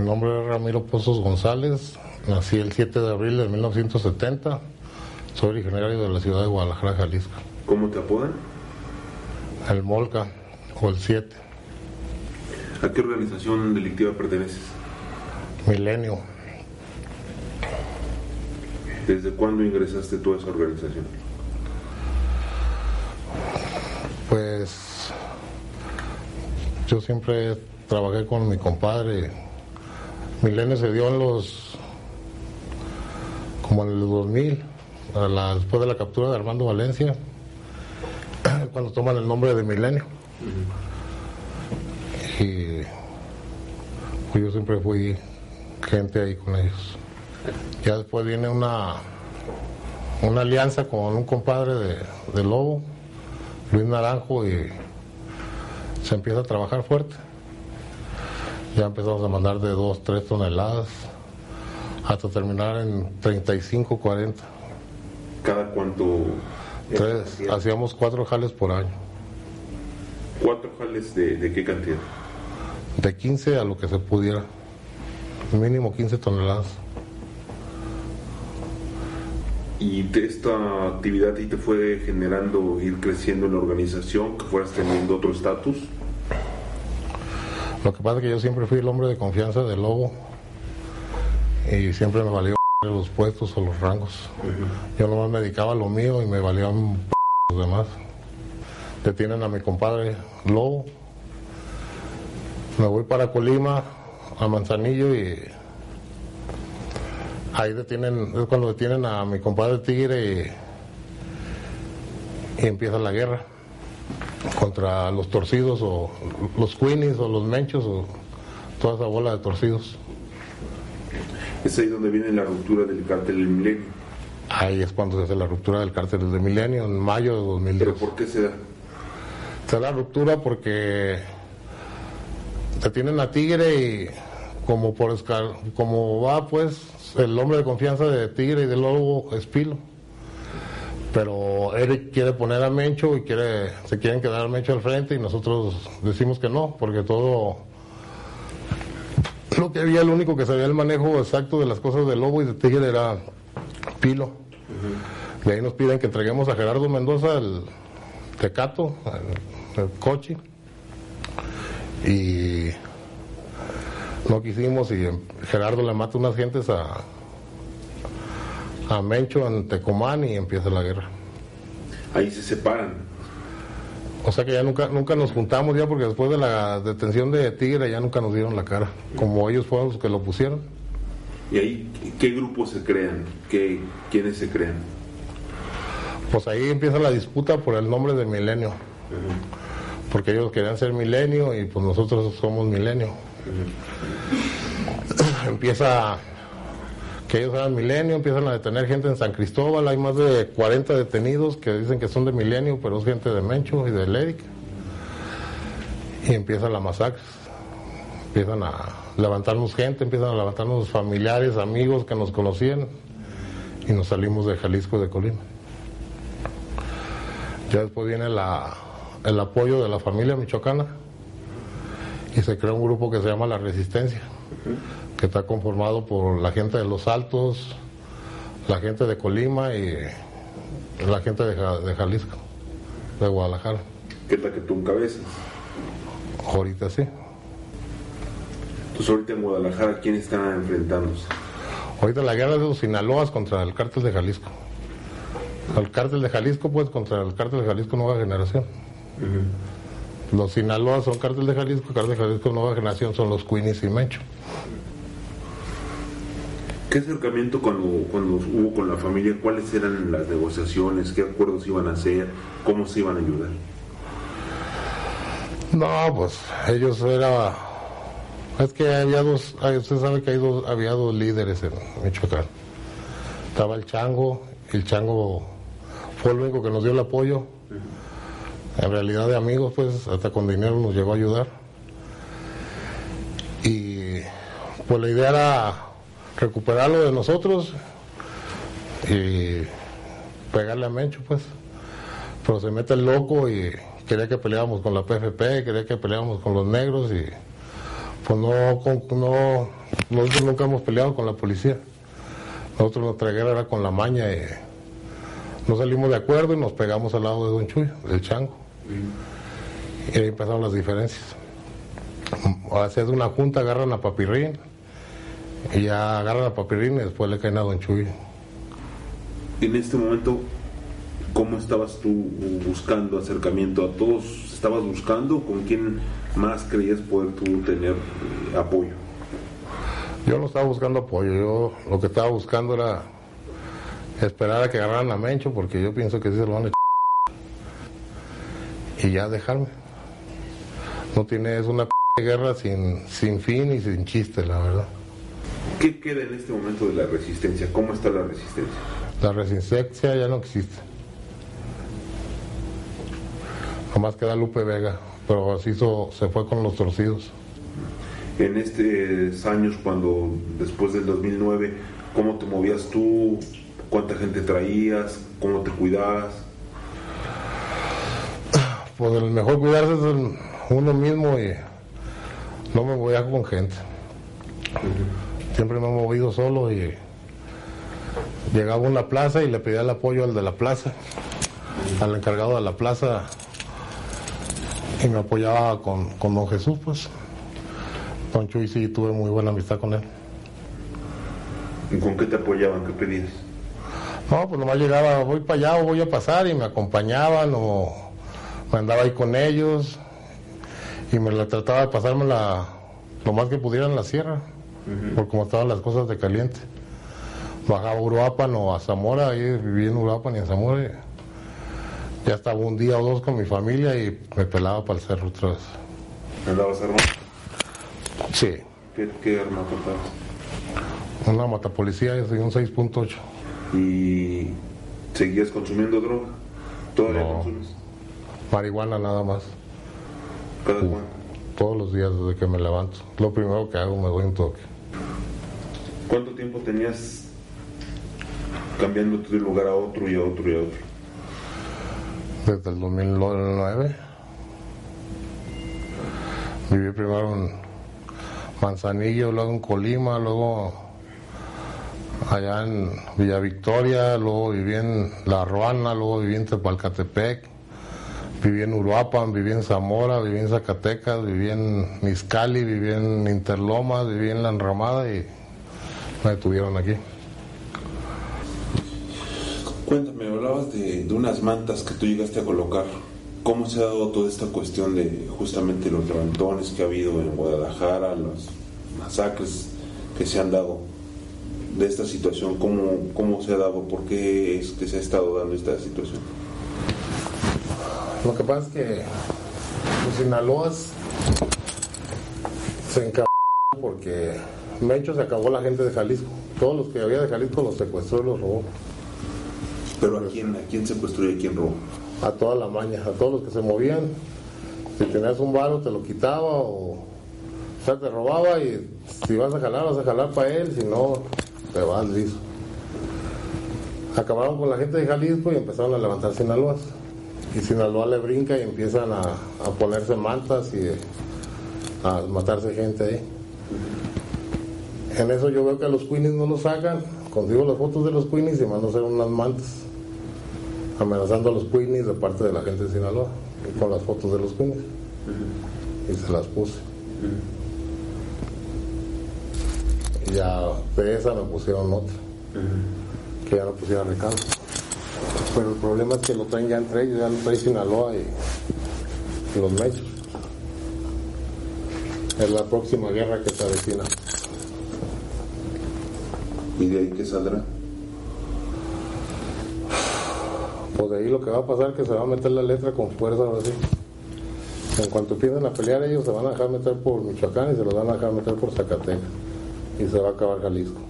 Mi nombre es Ramiro Pozos González, nací el 7 de abril de 1970, soy originario de la ciudad de Guadalajara, Jalisco. ¿Cómo te apodan? El Molca o el 7, ¿A qué organización delictiva perteneces? Milenio. ¿Desde cuándo ingresaste tú a esa organización? Pues yo siempre trabajé con mi compadre. Milenio se dio en los, como en el 2000, a la- después de la captura de Armando Valencia, cuando toman el nombre de Milenio. Y pues yo siempre fui gente ahí con ellos. Ya después viene una, una alianza con un compadre de, de Lobo, Luis Naranjo, y se empieza a trabajar fuerte. Ya empezamos a mandar de 2, 3 toneladas hasta terminar en 35, 40. ¿Cada cuánto? Tres, hacíamos cuatro jales por año, ¿Cuatro jales de, de qué cantidad? de 15 a lo que se pudiera, mínimo 15 toneladas. ¿Y de esta actividad ahí te fue generando ir creciendo en la organización, que fueras teniendo otro estatus? Lo que pasa es que yo siempre fui el hombre de confianza del lobo y siempre me valió los puestos o los rangos. Yo nomás me dedicaba a lo mío y me valían los demás. Detienen a mi compadre Lobo. Me voy para Colima, a Manzanillo y ahí detienen, es cuando detienen a mi compadre Tigre y, y empieza la guerra contra los torcidos o los queenies o los menchos o toda esa bola de torcidos. Es ahí donde viene la ruptura del cártel del milenio. Ahí es cuando se hace la ruptura del cártel de Milenio, en mayo de 2010. ¿Pero por qué se da? Se da la ruptura porque detienen a Tigre y como por como va pues el hombre de confianza de Tigre y de Lobo es Pilo. Pero Eric quiere poner a Mencho y quiere, se quieren quedar a Mencho al frente y nosotros decimos que no, porque todo lo que había, el único que sabía el manejo exacto de las cosas de Lobo y de Tigre era Pilo. De ahí nos piden que entreguemos a Gerardo Mendoza el Tecato, el, el coche. Y no quisimos y Gerardo le mata unas gentes a, a Mencho en Tecomán y empieza la guerra. Ahí se separan. O sea que ya nunca, nunca nos juntamos ya porque después de la detención de Tigre ya nunca nos dieron la cara, como ellos fueron los que lo pusieron. ¿Y ahí qué grupos se crean? ¿Qué, ¿Quiénes se crean? Pues ahí empieza la disputa por el nombre de Milenio. Porque ellos querían ser Milenio y pues nosotros somos Milenio. empieza que ellos eran Milenio, empiezan a detener gente en San Cristóbal, hay más de 40 detenidos que dicen que son de Milenio, pero es gente de Mencho y de Eric. Y empieza la masacre. Empiezan a levantarnos gente, empiezan a levantarnos familiares, amigos que nos conocían y nos salimos de Jalisco y de Colima. Ya después viene el apoyo de la familia michoacana y se crea un grupo que se llama La Resistencia, que está conformado por la gente de Los Altos, la gente de Colima y la gente de, Ja- de Jalisco, de Guadalajara. ¿Qué es la que tú encabezas? Ahorita sí. Entonces ahorita en Guadalajara, ¿quién está enfrentándose? Ahorita la guerra de los Sinaloas contra el cártel de Jalisco. El cártel de Jalisco, pues, contra el cártel de Jalisco Nueva Generación. Los Sinaloas son cártel de Jalisco, el cártel de Jalisco Nueva Generación son los Queenies y Mencho. ¿Qué acercamiento cuando, cuando hubo con la familia? ¿Cuáles eran las negociaciones? ¿Qué acuerdos iban a hacer? ¿Cómo se iban a ayudar? No, pues ellos era... Es que había dos, usted sabe que hay dos, había dos líderes en Michoacán. Estaba el Chango, y el Chango fue el único que nos dio el apoyo. En realidad de amigos, pues hasta con dinero nos llegó a ayudar. Y pues la idea era recuperarlo de nosotros y pegarle a Mencho, pues. Pero se mete el loco y quería que peleáramos con la PFP, quería que peleáramos con los negros y pues no, con- no, nosotros nunca hemos peleado con la policía. Nosotros nuestra guerra era con la maña y no salimos de acuerdo y nos pegamos al lado de Don Chuy, del chango. Y ahí empezaron las diferencias. Hacer una junta, agarran a Papirrín ya agarran a Papirrín y después le caen a Don Chuy. En este momento, ¿cómo estabas tú buscando acercamiento a todos? ¿Estabas buscando con quién más creías poder tú tener eh, apoyo? Yo no estaba buscando apoyo, yo lo que estaba buscando era esperar a que agarraran a Mencho porque yo pienso que sí se lo van a echar y ya dejarme. No tiene, es una guerra sin, sin fin y sin chiste, la verdad. ¿Qué queda en este momento de la resistencia? ¿Cómo está la resistencia? La resistencia ya no existe. Nomás queda Lupe Vega, pero así se fue con los torcidos. En estos años, cuando después del 2009, ¿cómo te movías tú? ¿Cuánta gente traías? ¿Cómo te cuidabas? Pues el mejor cuidarse es uno mismo y no me voy a con gente. Siempre me he movido solo y llegaba a una plaza y le pedía el apoyo al de la plaza, al encargado de la plaza y me apoyaba con, con don Jesús, pues. Don Chuy sí tuve muy buena amistad con él. ¿Y con qué te apoyaban? ¿Qué pedías? No, pues nomás llegaba, voy para allá o voy a pasar y me acompañaban o me andaba ahí con ellos y me la trataba de pasarme la, lo más que pudiera en la sierra, por como estaban las cosas de caliente. Bajaba a Uruapan o a Zamora, ahí viví en Uruapan y en Zamora. Y ya estaba un día o dos con mi familia y me pelaba para el cerro otra vez. ¿Andabas armado? Sí. ¿Qué, qué arma portabas? Una matapolicía, yo soy un 6.8. ¿Y seguías consumiendo droga? ¿Todavía No. consumes? Marihuana nada más. ¿Cada cuánto? Todos los días desde que me levanto. Lo primero que hago me doy un toque. ¿Cuánto tiempo tenías cambiándote de lugar a otro y a otro y a otro? Desde el 2009. Viví primero en Manzanillo, luego en Colima, luego allá en Villa Victoria, luego viví en La Ruana, luego viví en Tepalcatepec, viví en Uruapan, viví en Zamora, viví en Zacatecas, viví en Mizcali, viví en Interlomas, viví en La Enramada y me detuvieron aquí. Cuéntame, hablabas de, de unas mantas que tú llegaste a colocar. ¿Cómo se ha dado toda esta cuestión de justamente los levantones que ha habido en Guadalajara, las masacres que se han dado de esta situación? ¿Cómo, cómo se ha dado? ¿Por qué es que se ha estado dando esta situación? Lo que pasa es que los Sinaloas se encabronó porque Mencho se acabó la gente de Jalisco. Todos los que había de Jalisco los secuestró y los robó. Pero ¿a quién, a quién secuestró y a quién robó? A toda la maña, a todos los que se movían. Si tenías un varo te lo quitaba o, o sea, te robaba y si vas a jalar, vas a jalar para él, si no, te vas listo. Acabaron con la gente de Jalisco y empezaron a levantar Sinaloas. Y Sinaloa le brinca y empiezan a, a ponerse mantas y a matarse gente ahí. En eso yo veo que los Queenies no los sacan, consigo las fotos de los Queenies y mando a hacer unas mantas, amenazando a los Queenies de parte de la gente de Sinaloa, con las fotos de los Queenies. Y se las puse. Y ya de esa me pusieron otra, que ya no pusiera recado. Pero el problema es que lo traen ya entre ellos, ya lo trae Sinaloa y, y los mechos. Es la próxima guerra que se avecina. ¿Y de ahí qué saldrá? Pues de ahí lo que va a pasar es que se va a meter la letra con fuerza ahora sí. En cuanto empiecen a pelear ellos se van a dejar meter por Michoacán y se los van a dejar meter por Zacatecas. Y se va a acabar Jalisco.